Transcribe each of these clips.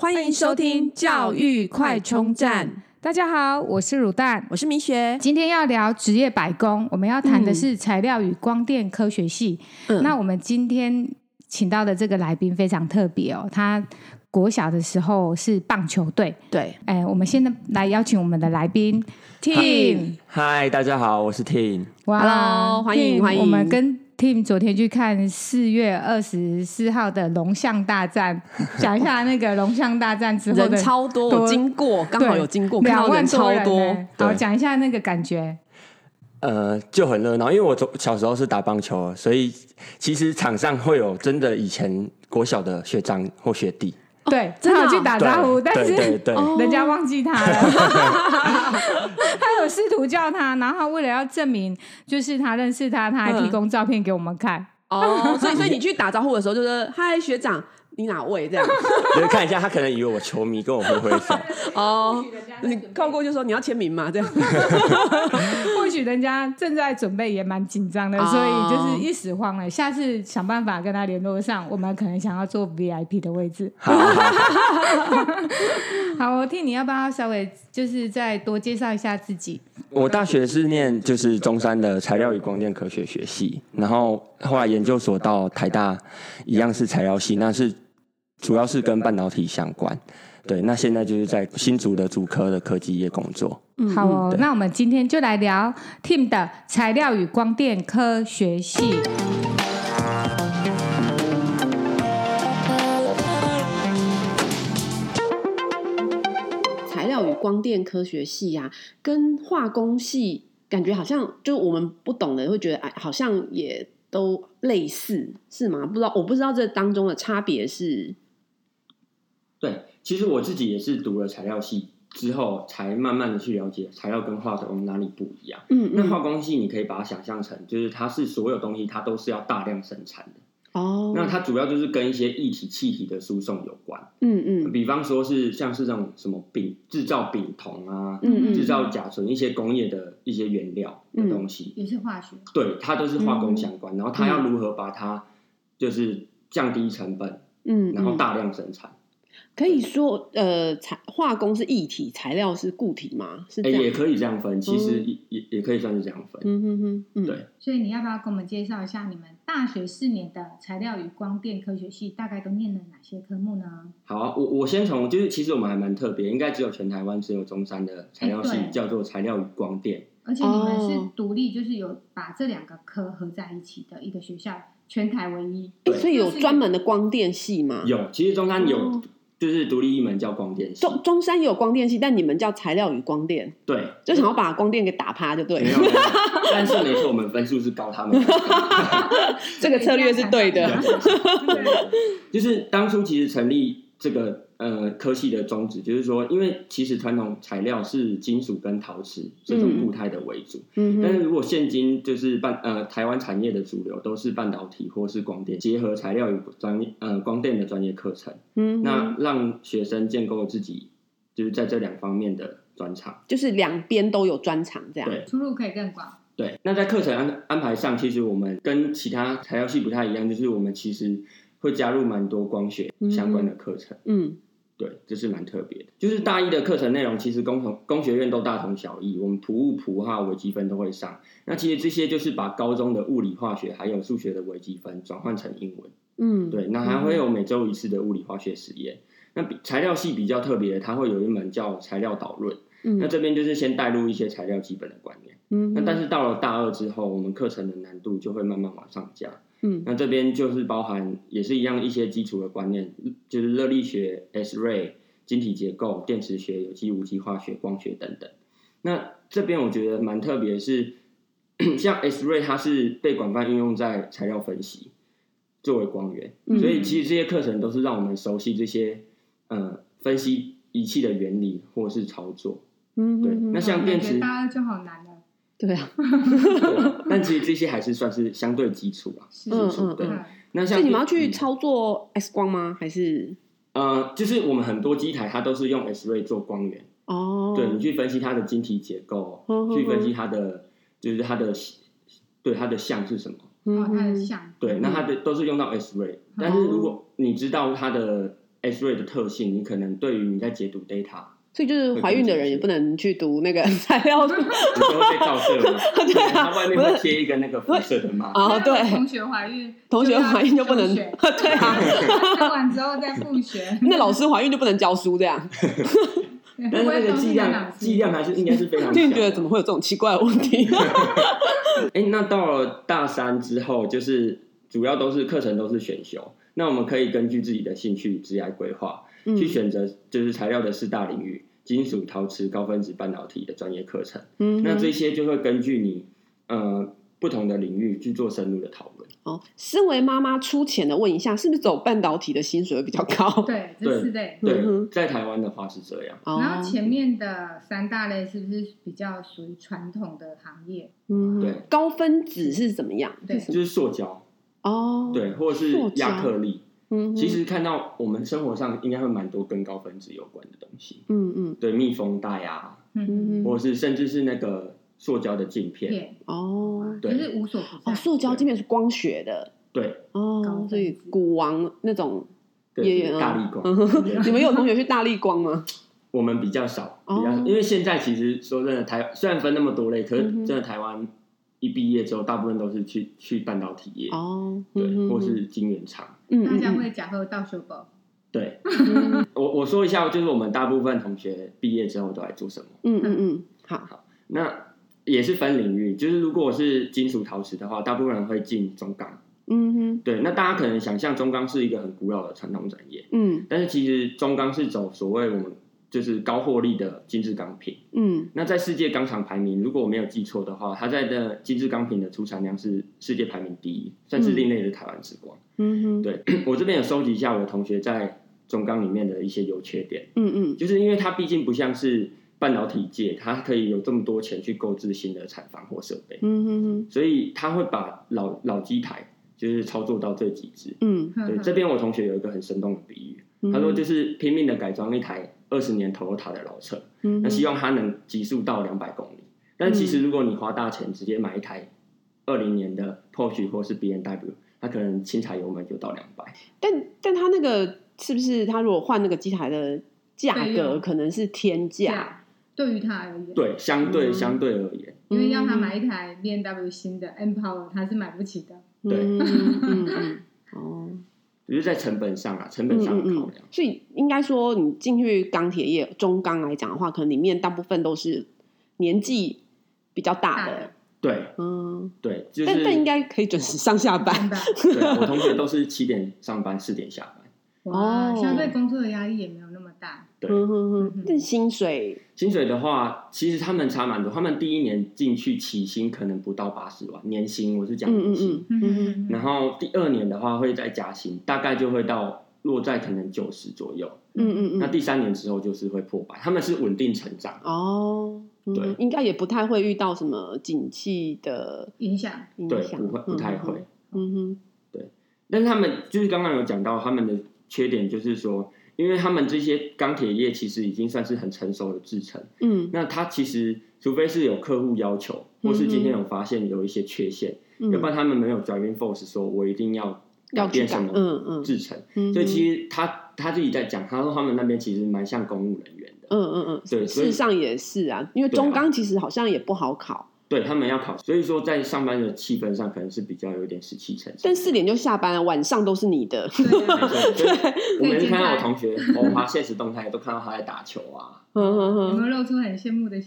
欢迎收听教育快充站。大家好，我是乳蛋，我是明雪。今天要聊职业百工，我们要谈的是材料与光电科学系。嗯、那我们今天请到的这个来宾非常特别哦，他国小的时候是棒球队。对，哎，我们现在来邀请我们的来宾 Tim。嗨，大家好，我是 Tim。哇，Hello，欢迎欢迎。我们跟 Tim 昨天去看四月二十四号的龙象大战，讲一下那个龙象大战之后的人超多，我经过刚好有经过，两万超多。好，讲一下那个感觉。呃，就很热闹，因为我小时候是打棒球，所以其实场上会有真的以前国小的学长或学弟。对，正好去打招呼，但是人家忘记他了。他有试图叫他，然后他为了要证明就是他认识他，他还提供照片给我们看。哦，所以所以你去打招呼的时候就是嗨学长。你哪位？这样，就是看一下，他可能以为我球迷，跟我挥挥手。哦，你靠过就说你要签名嘛，这样。或许人家正在准备，也蛮紧张的，所以就是一时慌了。下次想办法跟他联络上，我们可能想要做 VIP 的位置。好，好，我替你要不要稍微就是再多介绍一下自己？我大学是念就是中山的材料与光电科学学系，然后后来研究所到台大一样是材料系，那是。主要是跟半导体相关，对。那现在就是在新竹的主科的科技业工作。嗯，好哦。那我们今天就来聊 Tim 的材料与光电科学系。材料与光电科学系呀、啊，跟化工系感觉好像，就我们不懂的会觉得，哎，好像也都类似，是吗？不知道，我不知道这当中的差别是。对，其实我自己也是读了材料系之后，才慢慢的去了解材料跟化工哪里不一样。嗯，嗯，那化工系你可以把它想象成，就是它是所有东西它都是要大量生产的。哦，那它主要就是跟一些液体、气体的输送有关。嗯嗯，比方说是像是这种什么丙制造丙酮啊，嗯嗯，制造甲醇一些工业的一些原料的东西，也是化学。对，它都是化工相关。然后它要如何把它就是降低成本，嗯，然后大量生产。可以说，呃，材化工是液体，材料是固体吗？是这样，也可以这样分，其实也也、嗯、也可以算是这样分。嗯哼哼，嗯，对。所以你要不要跟我们介绍一下你们大学四年的材料与光电科学系大概都念了哪些科目呢？好啊，我我先从就是，其实我们还蛮特别，应该只有全台湾只有中山的材料系叫做材料与光电，而且你们是独立，就是有把这两个科合在一起的一个学校，全台唯一。对所以有专门的光电系吗？有，其实中山有。哦就是独立一门叫光电系，中中山也有光电系，但你们叫材料与光电，对，就想要把光电给打趴，就对。但是没错，我们分数是高他们，这个策略是对的。就是当初其实成立这个。呃，科系的宗旨就是说，因为其实传统材料是金属跟陶瓷这种固态的为主，嗯，但是如果现今就是半呃台湾产业的主流都是半导体或是光电结合材料与专呃光电的专业课程，嗯哼，那让学生建构自己就是在这两方面的专长，就是两边都有专长，这样。对，出路可以更广。对，那在课程安安排上，其实我们跟其他材料系不太一样，就是我们其实会加入蛮多光学相关的课程，嗯。嗯对，这是蛮特别的。就是大一的课程内容，其实工同工学院都大同小异。我们普物、普化、微积分都会上。那其实这些就是把高中的物理、化学还有数学的微积分转换成英文。嗯，对。那还会有每周一次的物理化学实验。那比材料系比较特别的，它会有一门叫材料导论。嗯，那这边就是先带入一些材料基本的观念。嗯，那但是到了大二之后，我们课程的难度就会慢慢往上加。嗯，那这边就是包含也是一样一些基础的观念，就是热力学、S-ray、晶体结构、电磁学、有机无机化学、光学等等。那这边我觉得蛮特别的是，像 S-ray 它是被广泛运用在材料分析作为光源，嗯、所以其实这些课程都是让我们熟悉这些呃分析仪器的原理或是操作。嗯，对。那像电池，大家就好难了。对啊，但其实这些还是算是相对基础啊，基础对。那像你们要去操作 X 光吗？还是呃，就是我们很多机台它都是用 X-ray 做光源哦。对，你去分析它的晶体结构，去分析它的就是它的对它的像是什么？哦，它的像。对，那它的都是用到 X-ray。但是如果你知道它的 X-ray 的特性，你可能对于你在解读 data。所以就是怀孕的人也不能去读那个 材料，有时候被照射了。对啊，外面会贴一个那个辐射的嘛。哦，对。同学怀孕，同学怀孕就不能。对啊。看完之后再复学。那老师怀孕就不能教书这样。但是那个剂量，剂量还是应该是非常。你觉得怎么会有这种奇怪的问题？哎，那到了大三之后，就是主要都是课程都是选修，那我们可以根据自己的兴趣、职业规划，去选择就是材料的四大领域。金属、陶瓷、高分子半导体的专业课程，嗯，那这些就会根据你呃不同的领域去做深入的讨论。哦，身为妈妈出钱的问一下，是不是走半导体的薪水会比较高？对，这是对，对，在台湾的话是这样。然后前面的三大类是不是比较属于传统的行业？嗯，对。高分子是怎么样？对，就是塑胶哦，对，或者是亚克力。嗯，其实看到我们生活上应该会蛮多跟高分子有关的东西。嗯嗯，对，密封袋啊，嗯嗯，或者是甚至是那个塑胶的镜片。哦，对，就是无所不在。哦，塑胶镜片是光学的。对。哦，所以古王那种也有大力光。你们有同学去大力光吗？我们比较少，比较少，因为现在其实说真的，台虽然分那么多类，可是真的台湾。一毕业之后，大部分都是去去半导体业哦，对，或是晶圆厂。嗯，大家会假货到手包。对，我我说一下，就是我们大部分同学毕业之后都来做什么？嗯嗯嗯，好好，那也是分领域，就是如果是金属陶瓷的话，大部分人会进中钢。嗯哼，对，那大家可能想象中钢是一个很古老的传统产业，嗯，但是其实中钢是走所谓我们。就是高获利的精致钢品。嗯，那在世界钢厂排名，如果我没有记错的话，它在的精致钢品的出产量是世界排名第一，算是另类的台湾之光。嗯哼，对，我这边有收集一下我同学在中钢里面的一些优缺点。嗯嗯，就是因为它毕竟不像是半导体界，它可以有这么多钱去购置新的产房或设备。嗯哼哼，所以他会把老老机台就是操作到最极致。嗯，对，这边我同学有一个很生动的比喻，他说就是拼命的改装一台。二十年 Toyota 的老车，嗯、那希望它能极速到两百公里。但其实如果你花大钱直接买一台二零年的 Porsche 或是 BMW，它可能轻踩油门就到两百。但但它那个是不是它如果换那个机台的价格可能是天价？对于他而言，对相对、嗯、相对而言，因为要他买一台 BMW 新的 M Power，他是买不起的。对，嗯嗯嗯，哦。只是在成本上啊，成本上的考量。嗯嗯，所以应该说，你进去钢铁业中钢来讲的话，可能里面大部分都是年纪比较大的。对，嗯，对，就是、但但应该可以准时上下班。对，我同学都是七点上班，四点下班。哇，相对工作的压力也没有那么大。对，嗯哼哼，但薪水，薪水的话，其实他们差蛮多。他们第一年进去起薪可能不到八十万年薪，我是讲年薪。嗯嗯，然后第二年的话会再加薪，大概就会到落在可能九十左右。嗯嗯嗯。那第三年之后就是会破百，他们是稳定成长。哦，对，应该也不太会遇到什么景气的影响。对，不会，不太会。嗯哼，对。但是他们就是刚刚有讲到他们的。缺点就是说，因为他们这些钢铁业其实已经算是很成熟的制程，嗯，那他其实除非是有客户要求，或是今天有发现有一些缺陷，嗯、要不然他们没有 driving force 说我一定要改变什么制程，嗯。嗯、所以其实他他自己在讲，他说他们那边其实蛮像公务人员的，嗯嗯嗯，对，事实上也是啊，因为中钢其实好像也不好考。对他们要考，所以说在上班的气氛上可能是比较有点死气沉沉。但四点就下班了，晚上都是你的。对，我每次看到我同学，我发现实动态都看到他在打球啊。有没有露出很羡慕的？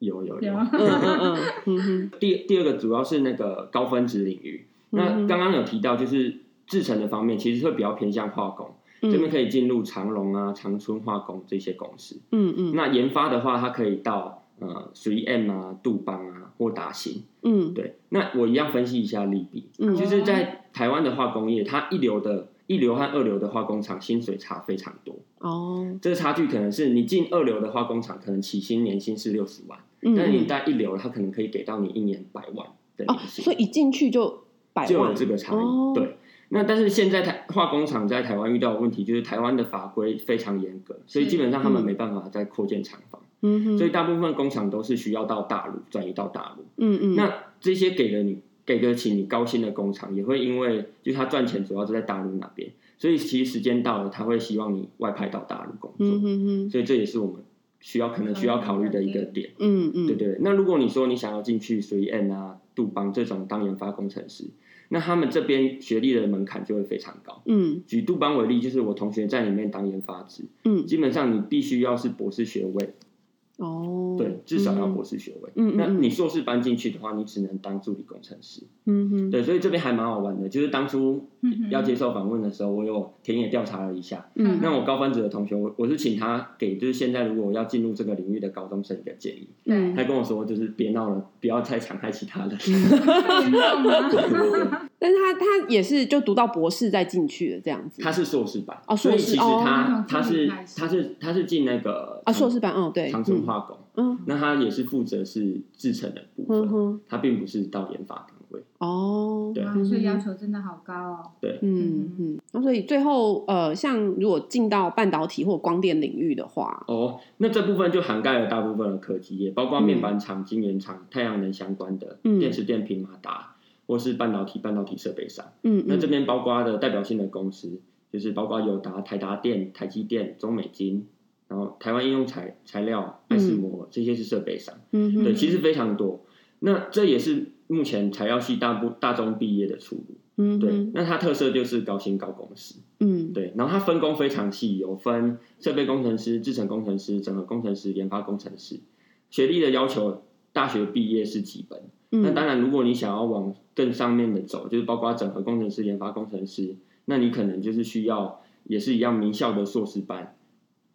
有有有。第第二个主要是那个高分子领域。那刚刚有提到，就是制成的方面，其实会比较偏向化工，这边可以进入长隆啊、长春化工这些公司。嗯嗯。那研发的话，它可以到。呃，3M 啊，杜邦啊，或达新，嗯，对，那我一样分析一下利弊。嗯，就是在台湾的化工业，它一流的、一流和二流的化工厂薪水差非常多。哦，这个差距可能是你进二流的化工厂，可能起薪年薪是六十万，嗯，但是你在一流，它可能可以给到你一年百万的年薪。哦，所以一进去就百万，就有这个差异。哦，对，那但是现在台化工厂在台湾遇到的问题，就是台湾的法规非常严格，所以基本上他们没办法再扩建厂房。嗯哼，所以大部分工厂都是需要到大陆转移到大陆。嗯嗯，那这些给了你给得起你高薪的工厂，也会因为就是他赚钱主要是在大陆那边，所以其实时间到了，他会希望你外派到大陆工作。嗯哼哼，所以这也是我们需要可能需要考虑的一个点。嗯嗯，对对。那如果你说你想要进去 3N 啊、杜邦这种当研发工程师，那他们这边学历的门槛就会非常高。嗯，举杜邦为例，就是我同学在里面当研发职，嗯，基本上你必须要是博士学位。哦，对，至少要博士学位。嗯，那你硕士搬进去的话，你只能当助理工程师。嗯哼，对，所以这边还蛮好玩的。就是当初要接受访问的时候，我有田野调查了一下。嗯，那我高分子的同学，我我是请他给，就是现在如果要进入这个领域的高中生一个建议。嗯，他跟我说，就是别闹了，不要太伤害其他人。但是他他也是就读到博士再进去的这样子。他是硕士班哦，所以其实他他是他是他是进那个啊硕士班哦，对，长城化工。嗯，那他也是负责是制成的部分，他并不是到研发岗位。哦，对，所以要求真的好高哦。对，嗯嗯。那所以最后呃，像如果进到半导体或光电领域的话，哦，那这部分就涵盖了大部分的科技业，包括面板厂、晶圆厂、太阳能相关的电池电瓶、马达。或是半导体、半导体设备商，嗯，那这边包括的代表性的公司，就是包括友达、台达电、台积电、中美金，然后台湾应用材材料、爱斯摩，这些是设备商，嗯哼，对，其实非常多。那这也是目前材料系大部大中毕业的出路，嗯，对。那它特色就是高薪高工时，嗯，对。然后它分工非常细，有分设备工程师、制程工程师、整合工程师、研发工程师。学历的要求，大学毕业是基本。那当然，如果你想要往更上面的走，就是包括整合工程师、研发工程师，那你可能就是需要也是一样名校的硕士班，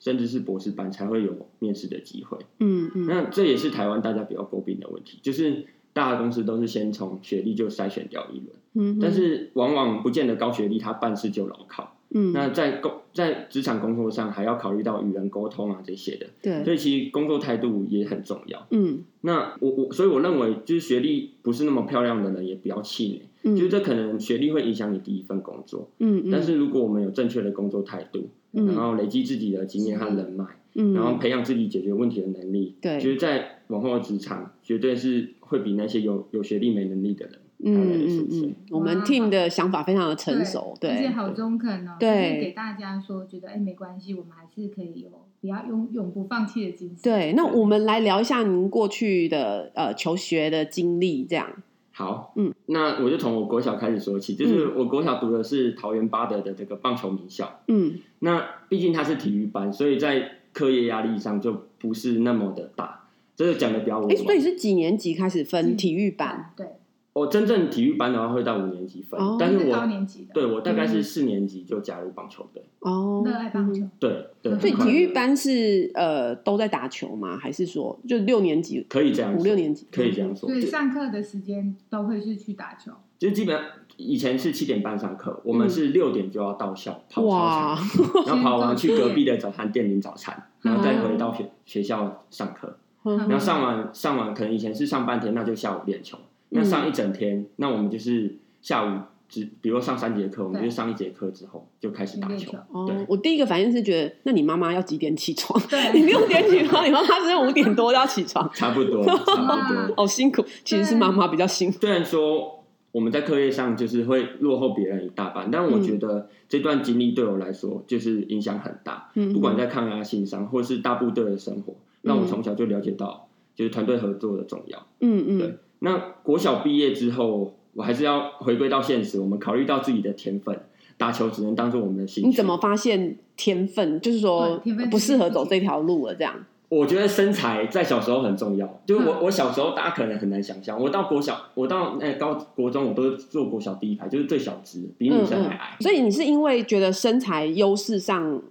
甚至是博士班才会有面试的机会。嗯嗯。那这也是台湾大家比较诟病的问题，就是大的公司都是先从学历就筛选掉一轮，嗯，但是往往不见得高学历他办事就牢靠。嗯，那在工在职场工作上还要考虑到与人沟通啊这些的，对，所以其实工作态度也很重要。嗯，那我我所以我认为就是学历不是那么漂亮的人也不要气馁，嗯，就是这可能学历会影响你第一份工作，嗯，但是如果我们有正确的工作态度，嗯，然后累积自己的经验和人脉，嗯，然后培养自己解决问题的能力，对，就是在往后的职场绝对是会比那些有有学历没能力的人。嗯嗯嗯，我们 team 的想法非常的成熟，对，而且好中肯哦，对，给大家说，觉得哎没关系，我们还是可以有比较永永不放弃的精神。对，那我们来聊一下您过去的呃求学的经历，这样。好，嗯，那我就从我国小开始说起，就是我国小读的是桃园八德的这个棒球名校，嗯，那毕竟它是体育班，所以在课业压力上就不是那么的大，这个讲的比较稳。哎，所以是几年级开始分体育班？对。我真正体育班的话会到五年级分，但是我对我大概是四年级就加入棒球队。哦，热爱棒球。对对。所以体育班是呃都在打球吗？还是说就六年级可以这样？五六年级可以这样说。所以上课的时间都会是去打球。就基本上以前是七点半上课，我们是六点就要到校跑操场，然后跑完去隔壁的早餐店领早餐，然后再回到学学校上课。然后上完上完可能以前是上半天，那就下午练球。那上一整天，嗯、那我们就是下午只，比如上三节课，我们就上一节课之后就开始打球。对，哦、我第一个反应是觉得，那你妈妈要几点起床？对，你六点起床，你妈妈是五点多要起床，差不多，差不多。好辛苦，其实是妈妈比较辛苦。虽然说我们在课业上就是会落后别人一大半，但我觉得这段经历对我来说就是影响很大。嗯，不管在抗压性上，或是大部队的生活，让我从小就了解到就是团队合作的重要。嗯嗯，对。那国小毕业之后，我还是要回归到现实。我们考虑到自己的天分，打球只能当做我们的兴趣。你怎么发现天分？就是说不适合走这条路了？这样？我觉得身材在小时候很重要。就是我，我小时候大家可能很难想象，我到国小，我到那高国中，我都坐国小第一排，就是最小只，比女生还矮。所以你是因为觉得身材优势上，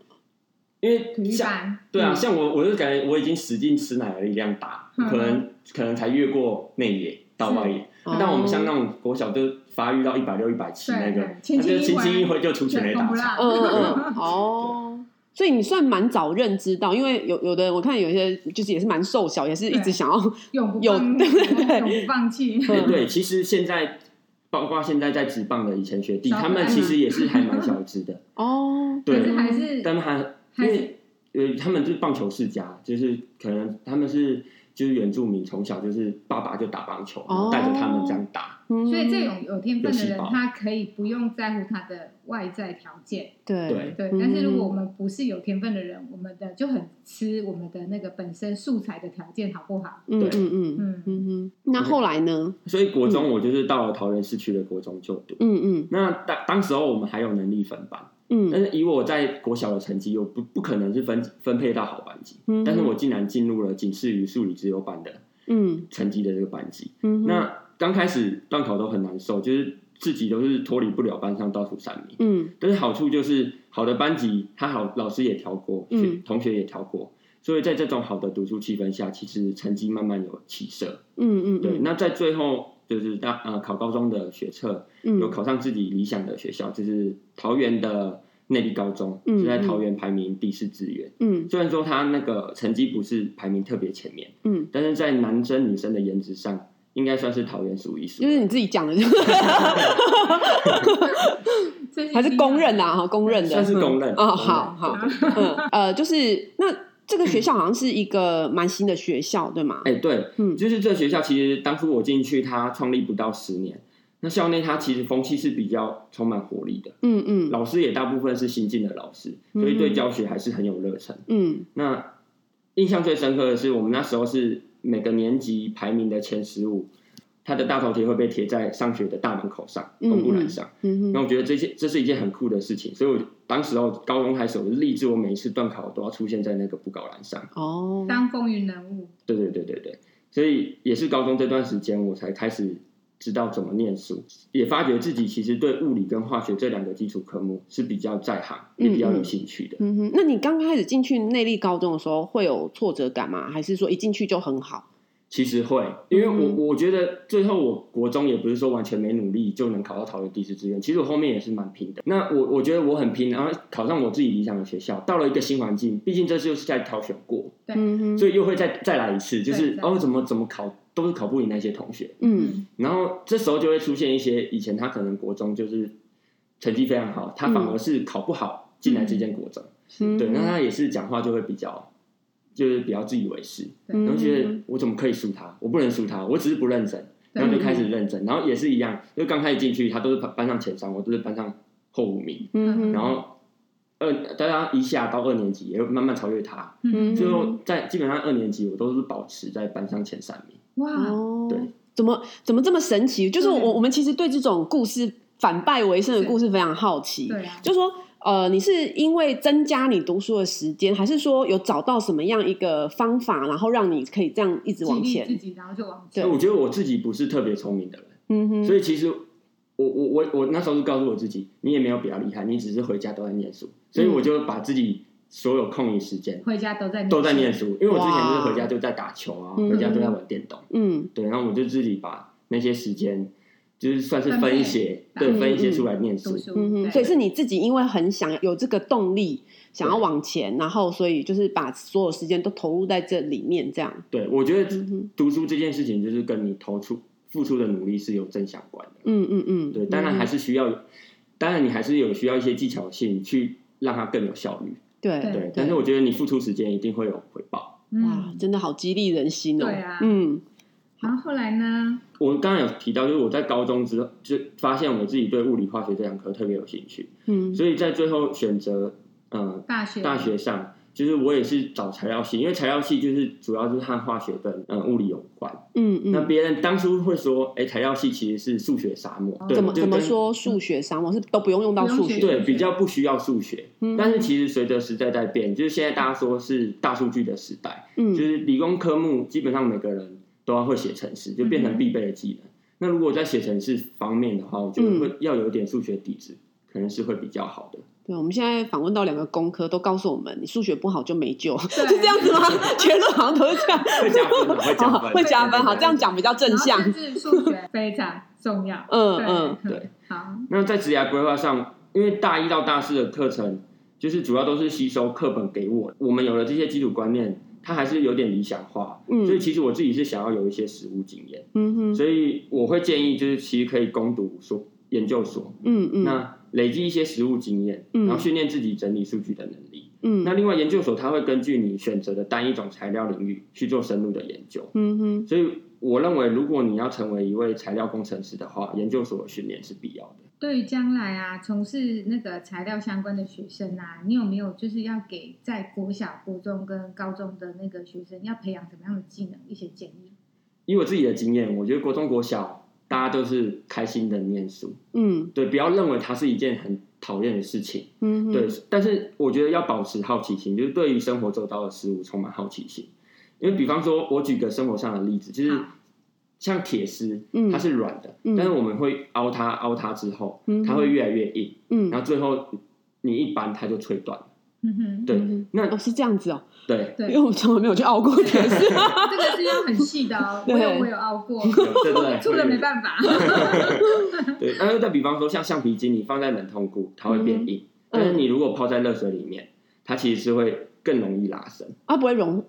因为像对啊，像我，我就感觉我已经使劲吃奶的力量打，可能可能才越过内野。到外野，但我们像那种国小就发育到一百六、一百七那个，他就轻轻一挥就出全垒打。嗯嗯 嗯，哦，所以你算蛮早认知到，因为有有的我看有些就是也是蛮瘦小，也是一直想要有有对对对，永不放弃。对对，其实现在包括现在在职棒的以前学弟，他们其实也是还蛮小只的 哦。对，还是但还因为呃，他们就是棒球世家，就是可能他们是。就是原住民从小就是爸爸就打棒球，然后带着他们这样打。哦、所以这种有天分的人，他可以不用在乎他的外在条件。对对对。但是如果我们不是有天分的人，我们的就很吃我们的那个本身素材的条件好不好？嗯嗯嗯嗯嗯。那后来呢？所以国中我就是到了桃园市区的国中就读。嗯嗯。那当当时候我们还有能力分班。嗯，但是以我在国小的成绩，又不不可能是分分配到好班级。嗯，但是我竟然进入了仅次于数理资优班的，嗯，成绩的这个班级。嗯，那刚开始段考都很难受，就是自己都是脱离不了班上倒数三名。嗯，但是好处就是好的班级，他好老师也调过，嗯，同学也调过，所以在这种好的读书气氛下，其实成绩慢慢有起色。嗯嗯，对。那在最后就是大呃考高中的学测，有考上自己理想的学校，就是桃园的。内坜高中是在桃园排名第四志愿。嗯，虽然说他那个成绩不是排名特别前面，嗯，但是在男生女生的颜值上，应该算是桃园数一数。就是你自己讲的，还是公认的哈，公认的，算是公认。哦，好好，嗯，呃，就是那这个学校好像是一个蛮新的学校，对吗？哎，对，嗯，就是这个学校，其实当初我进去，它创立不到十年。那校内它其实风气是比较充满活力的，嗯嗯，老师也大部分是新进的老师，所以对教学还是很有热忱，嗯。那印象最深刻的是，我们那时候是每个年级排名的前十五，他的大头贴会被贴在上学的大门口上，公布栏上，嗯嗯。那我觉得这些这是一件很酷的事情，所以我当时候高中开始我就立志，我每一次段考都要出现在那个布告栏上，哦，当风云人物。对对对对对，所以也是高中这段时间我才开始。知道怎么念书，也发觉自己其实对物理跟化学这两个基础科目是比较在行，也比较有兴趣的。嗯哼，那你刚开始进去内坜高中的时候，会有挫折感吗？还是说一进去就很好？其实会，因为我我觉得最后我国中也不是说完全没努力就能考到桃园第四志愿，其实我后面也是蛮拼的。那我我觉得我很拼，然后考上我自己理想的学校，到了一个新环境，毕竟这就是在挑选过，对，所以又会再再来一次，就是哦怎么怎么考都是考不赢那些同学，嗯，然后这时候就会出现一些以前他可能国中就是成绩非常好，他反而是考不好进来这间国中，嗯、对，那他也是讲话就会比较。就是比较自以为是，然后觉得我怎么可以输他？我不能输他，我只是不认真，然后就开始认真，然后也是一样，就刚开始进去，他都是班上前三，我都是班上后五名，嗯然后二大家一下到二年级也会慢慢超越他，嗯最后在基本上二年级我都是保持在班上前三名。哇，对，怎么怎么这么神奇？就是我我们其实对这种故事反败为胜的故事非常好奇，对啊，就是说。呃，你是因为增加你读书的时间，还是说有找到什么样一个方法，然后让你可以这样一直往前？自己然后就往前。对，我觉得我自己不是特别聪明的人，嗯哼，所以其实我我我我那时候是告诉我自己，你也没有比较厉害，你只是回家都在念书，所以我就把自己所有空余时间回家都在都在念书，因为我之前就是回家就在打球啊，回家都在玩电动，嗯，对，然后我就自己把那些时间。就是算是分一些，对，分一些出来念书。嗯嗯，所以是你自己因为很想有这个动力，想要往前，然后所以就是把所有时间都投入在这里面，这样。对，我觉得读书这件事情就是跟你投出付出的努力是有正相关的。嗯嗯嗯，对，当然还是需要，当然你还是有需要一些技巧性去让它更有效率。对对，但是我觉得你付出时间一定会有回报。哇，真的好激励人心哦。对啊，嗯。然后后来呢？我刚刚有提到，就是我在高中之后就发现我自己对物理、化学这两科特别有兴趣，嗯，所以在最后选择，嗯，大学大学上，就是我也是找材料系，因为材料系就是主要是和化学跟嗯物理有关，嗯嗯。那别人当初会说，哎，材料系其实是数学沙漠，对怎么怎么说数学沙漠是都不用用到数学，对，比较不需要数学。但是其实随着时代在变，就是现在大家说是大数据的时代，嗯，就是理工科目基本上每个人。都要会写程式，就变成必备的技能。嗯、那如果在写程式方面的话，我觉得会要有一点数学底子，嗯、可能是会比较好的。对，我们现在访问到两个工科，都告诉我们，你数学不好就没救，对 是这样子吗？全都好像都是这样，会加分，会加分，会加分。好，这样讲比较正向。是数学 非常重要。嗯嗯，对。好，那在职业规划上，因为大一到大四的课程，就是主要都是吸收课本给我，我们有了这些基础观念。它还是有点理想化，嗯，所以其实我自己是想要有一些实务经验，嗯哼，所以我会建议就是其实可以攻读所研究所，嗯嗯，那累积一些实务经验，嗯，然后训练自己整理数据的能力，嗯，那另外研究所它会根据你选择的单一种材料领域去做深入的研究。嗯哼，所以我认为，如果你要成为一位材料工程师的话，研究所的训练是必要的。对于将来啊，从事那个材料相关的学生啊，你有没有就是要给在国小、国中跟高中的那个学生要培养什么样的技能？一些建议？以我自己的经验，我觉得国中、国小大家都是开心的念书。嗯，对，不要认为它是一件很讨厌的事情。嗯哼，对。但是我觉得要保持好奇心，就是对于生活周遭的事物充满好奇心。因为比方说，我举个生活上的例子，就是。像铁丝，它是软的，嗯、但是我们会凹它，凹它之后，嗯、它会越来越硬，嗯、然后最后你一扳它就脆断。嗯哼，对，那哦是这样子哦，对，因为我从来没有去熬过铁丝，这个是要很细的哦，我有我有熬过，对对，粗的没办法。对，那再比方说像橡皮筋，你放在冷冻库，它会变硬，但是你如果泡在热水里面，它其实是会更容易拉伸，它不会融。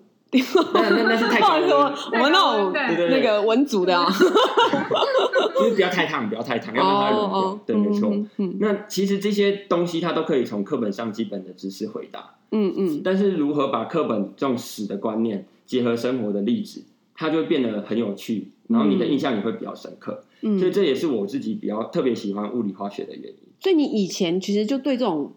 那那那是太高 了，我们那种那个文组的啊，就是不要太烫，不要太烫，要让它融掉。对，没错。那其实这些东西它都可以从课本上基本的知识回答。嗯嗯。但是如何把课本这种死的观念结合生活的例子，它就会变得很有趣，然后你的印象也会比较深刻。嗯。所以这也是我自己比较特别喜欢物理化学的原因。所以你以前其实就对这种。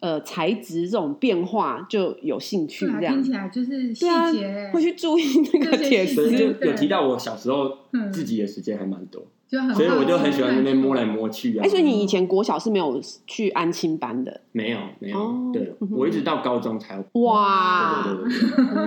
呃，材质这种变化就有兴趣，这样听起来就是细节，会去注意那个铁丝。就有提到我小时候自己的时间还蛮多，所以我就很喜欢那边摸来摸去啊。哎，所以你以前国小是没有去安亲班的？没有，没有。对，我一直到高中才哇，对对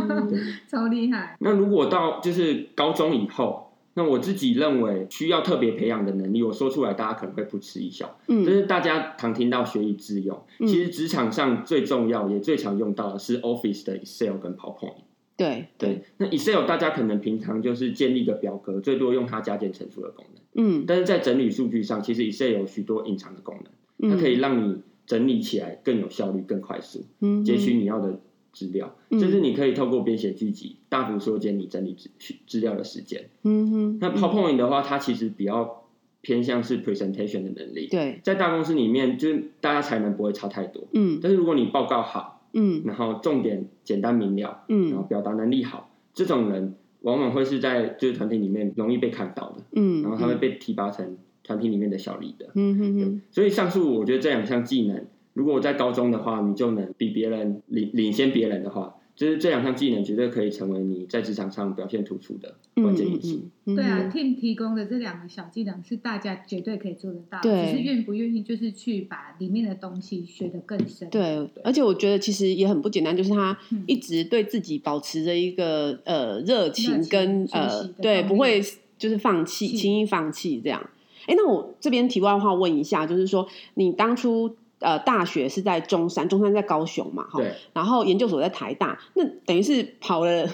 对对，超厉害。那如果到就是高中以后。那我自己认为需要特别培养的能力，我说出来大家可能会不耻一笑。嗯，就是大家常听到学以致用，嗯、其实职场上最重要也最常用到的是 Office 的 Excel 跟 PowerPoint。对对，那 Excel 大家可能平常就是建立个表格，最多用它加减乘除的功能。嗯，但是在整理数据上，其实 Excel 有许多隐藏的功能，它可以让你整理起来更有效率、更快速，嗯，截取你要的。资料，就是你可以透过编写剧集，大幅缩减你整理资资料的时间。嗯哼。那 PowerPoint 的话，它其实比较偏向是 presentation 的能力。对，在大公司里面，就是大家才能不会差太多。嗯。但是如果你报告好，嗯，然后重点简单明了，嗯，然后表达能力好，这种人往往会是在就是团体里面容易被看到的。嗯。然后他会被提拔成团体里面的小 leader。嗯哼哼。所以上述我觉得这两项技能。如果我在高中的话，你就能比别人领领先别人的话，就是这两项技能绝对可以成为你在职场上表现突出的关键因素。嗯嗯嗯、对啊，Tim 提供的这两个小技能是大家绝对可以做得到，对只是愿不愿意就是去把里面的东西学得更深。对，对而且我觉得其实也很不简单，就是他一直对自己保持着一个呃热情跟呃对，不会就是放弃轻易放弃这样。哎，那我这边题外话问一下，就是说你当初。呃，大学是在中山，中山在高雄嘛，哈，然后研究所在台大，那等于是跑了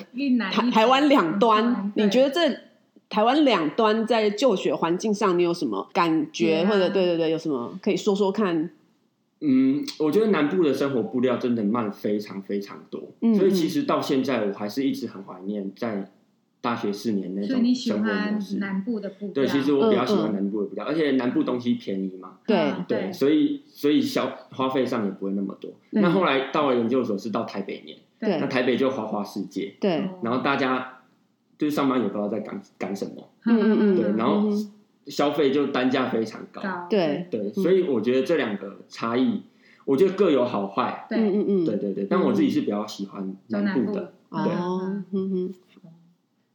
台台湾两端。你觉得这台湾两端在就学环境上，你有什么感觉？啊、或者对对对，有什么可以说说看？嗯，我觉得南部的生活步调真的慢非常非常多，所以其实到现在我还是一直很怀念在。大学四年那种生活模式，南部的。对，其实我比较喜欢南部的步调，而且南部东西便宜嘛。对对，所以所以消花费上也不会那么多。那后来到了研究所是到台北念，那台北就花花世界。对，然后大家就是上班也不知道在干干什么。嗯嗯嗯。对，然后消费就单价非常高。对对，所以我觉得这两个差异，我觉得各有好坏。对嗯嗯对对对，但我自己是比较喜欢南部的。对。嗯嗯。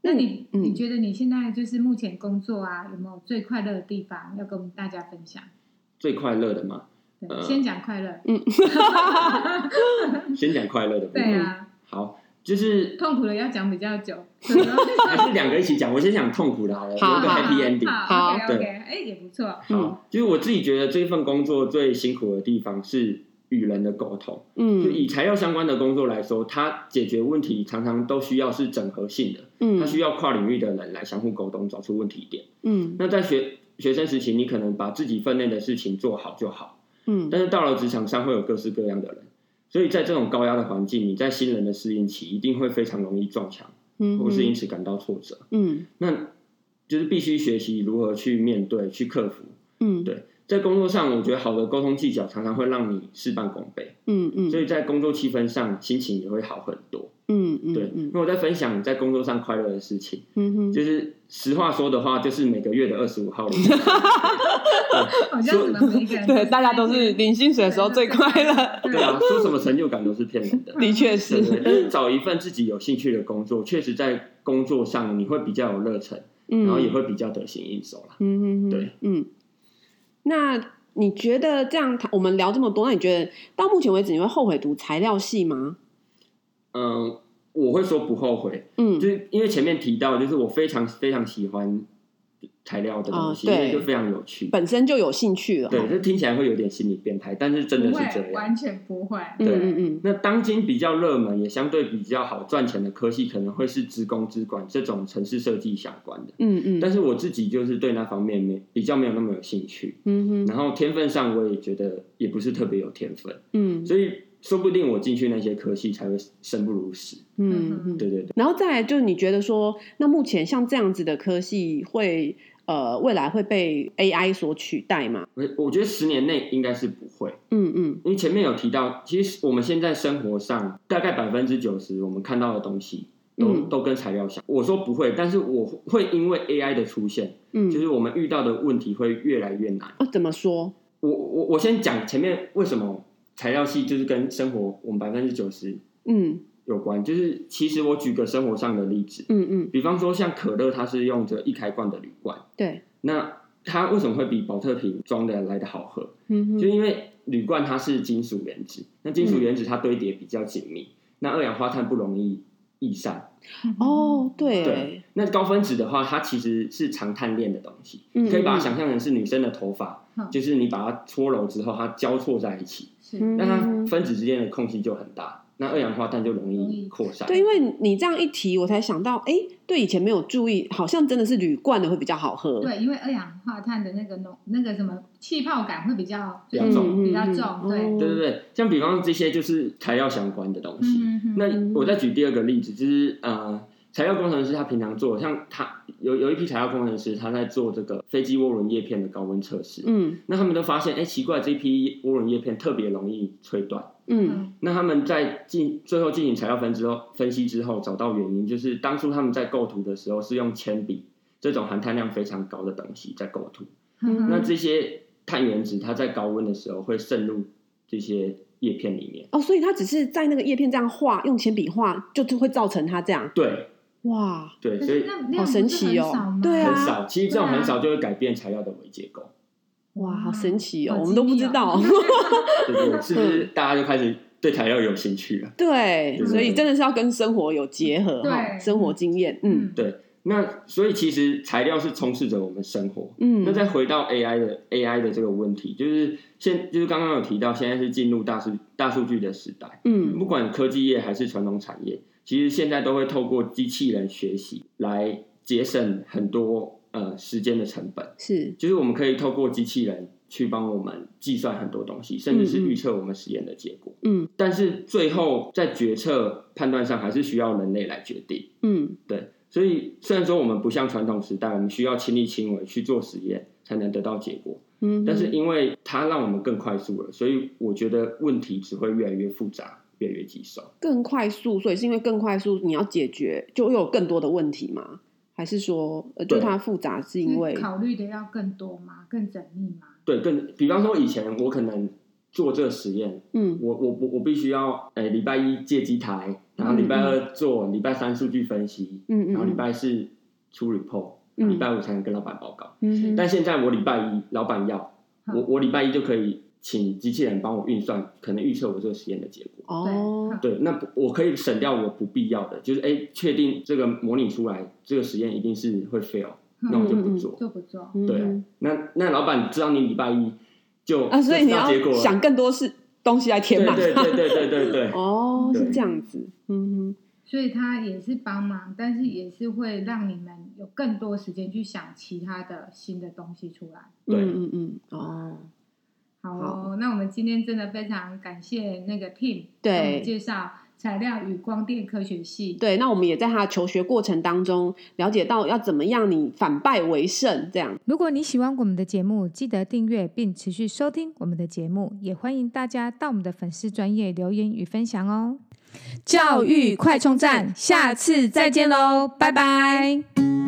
那你你觉得你现在就是目前工作啊，有没有最快乐的地方要跟我们大家分享？最快乐的吗？对，先讲快乐。嗯，先讲快乐的。对啊。好，就是痛苦的要讲比较久，还是两个一起讲？我先讲痛苦的好了，有一个 happy ending。好，OK，哎，也不错。好，就是我自己觉得这份工作最辛苦的地方是。与人的沟通，嗯，就以材料相关的工作来说，它解决问题常常都需要是整合性的，嗯，它需要跨领域的人来相互沟通，找出问题点，嗯。那在学学生时期，你可能把自己分内的事情做好就好，嗯。但是到了职场上，会有各式各样的人，所以在这种高压的环境，你在新人的适应期，一定会非常容易撞墙，嗯，或是因此感到挫折，嗯。那就是必须学习如何去面对、去克服，嗯，对。在工作上，我觉得好的沟通技巧常常会让你事半功倍。嗯嗯，所以在工作气氛上，心情也会好很多。嗯嗯，对。那我在分享在工作上快乐的事情。嗯哼，就是实话说的话，就是每个月的二十五号。好像我们每个人对大家都是领薪水的时候最快乐。对啊，说什么成就感都是骗人的。的确是。但是找一份自己有兴趣的工作，确实在工作上你会比较有热忱，然后也会比较得心应手啦。嗯嗯对，嗯。那你觉得这样，我们聊这么多，那你觉得到目前为止，你会后悔读材料系吗？嗯，我会说不后悔。嗯，就是因为前面提到，就是我非常非常喜欢。材料的东西，对，就非常有趣，本身就有兴趣了。对，这听起来会有点心理变态，但是真的是这样，完全不会。对，嗯嗯。那当今比较热门，也相对比较好赚钱的科系，可能会是职工、资管这种城市设计相关的。嗯嗯。但是我自己就是对那方面没比较没有那么有兴趣。嗯哼。然后天分上，我也觉得也不是特别有天分。嗯。所以说不定我进去那些科系才会生不如死。嗯嗯。对对对。然后再来就是你觉得说，那目前像这样子的科系会。呃，未来会被 AI 所取代吗？我我觉得十年内应该是不会。嗯嗯，因为前面有提到，其实我们现在生活上大概百分之九十我们看到的东西都、嗯、都跟材料相。我说不会，但是我会因为 AI 的出现，嗯，就是我们遇到的问题会越来越难。哦，怎么说？我我我先讲前面为什么材料系就是跟生活我们百分之九十，嗯。有关，就是其实我举个生活上的例子，嗯嗯，比方说像可乐，它是用着一开罐的铝罐，对，那它为什么会比保特瓶装的来的好喝？嗯哼，就因为铝罐它是金属原子，那金属原子它堆叠比较紧密，嗯、那二氧化碳不容易逸散。哦，对，对，那高分子的话，它其实是长碳链的东西，嗯嗯，可以把它想象成是女生的头发，嗯、就是你把它搓揉之后，它交错在一起，是，那它分子之间的空隙就很大。那二氧化碳就容易扩散。对，因为你这样一提，我才想到，哎，对，以前没有注意，好像真的是铝罐的会比较好喝。对，因为二氧化碳的那个浓，那个什么气泡感会比较比较重，比较重。对，对对对，像比方这些就是材料相关的东西。那我再举第二个例子，就是呃，材料工程师他平常做，像他有有一批材料工程师他在做这个飞机涡轮叶片的高温测试。嗯，那他们都发现，哎，奇怪，这批涡轮叶片特别容易吹断。嗯，那他们在进最后进行材料分之后分析之后，找到原因，就是当初他们在构图的时候是用铅笔这种含碳量非常高的东西在构图。嗯，那这些碳原子它在高温的时候会渗入这些叶片里面。哦，所以它只是在那个叶片这样画，用铅笔画，就就会造成它这样。对，哇，对，所以好神奇哦，对啊，很少，其实这种很少就会改变材料的微结构。哇，好神奇哦！我们都不知道，对对，是不是大家就开始对材料有兴趣了？对，所以真的是要跟生活有结合，哈，生活经验，嗯，对。那所以其实材料是充斥着我们生活，嗯。那再回到 AI 的 AI 的这个问题，就是现就是刚刚有提到，现在是进入大数大数据的时代，嗯，不管科技业还是传统产业，其实现在都会透过机器人学习来节省很多。呃，时间的成本是，就是我们可以透过机器人去帮我们计算很多东西，甚至是预测我们实验的结果。嗯，但是最后在决策判断上，还是需要人类来决定。嗯，对。所以虽然说我们不像传统时代，我们需要亲力亲为去做实验才能得到结果。嗯，但是因为它让我们更快速了，所以我觉得问题只会越来越复杂，越来越棘手。更快速，所以是因为更快速，你要解决就会有更多的问题吗？还是说，呃，就它复杂是因为考虑的要更多吗？更缜密吗？对，更比方说以前我可能做这个实验，嗯，我我我我必须要，诶，礼拜一借机台，然后礼拜二做，礼拜三数据分析，嗯嗯，然后礼拜四出 report，礼拜五才能跟老板报告，嗯，但现在我礼拜一老板要，我我礼拜一就可以。请机器人帮我运算，可能预测我这个实验的结果。哦，对，那我可以省掉我不必要的，就是哎，确定这个模拟出来这个实验一定是会 fail，那我就不做，就不做。对，那那老板知道你礼拜一就啊，所以你要想更多是东西来填满。对对对对对对。哦，是这样子。嗯哼，所以他也是帮忙，但是也是会让你们有更多时间去想其他的新的东西出来。对，嗯嗯哦。好，哦，好，那我们今天真的非常感谢那个 Tim 对介绍材料与光电科学系。对，那我们也在他的求学过程当中了解到要怎么样你反败为胜。这样，如果你喜欢我们的节目，记得订阅并持续收听我们的节目，也欢迎大家到我们的粉丝专业留言与分享哦。教育快充站，下次再见喽，拜拜。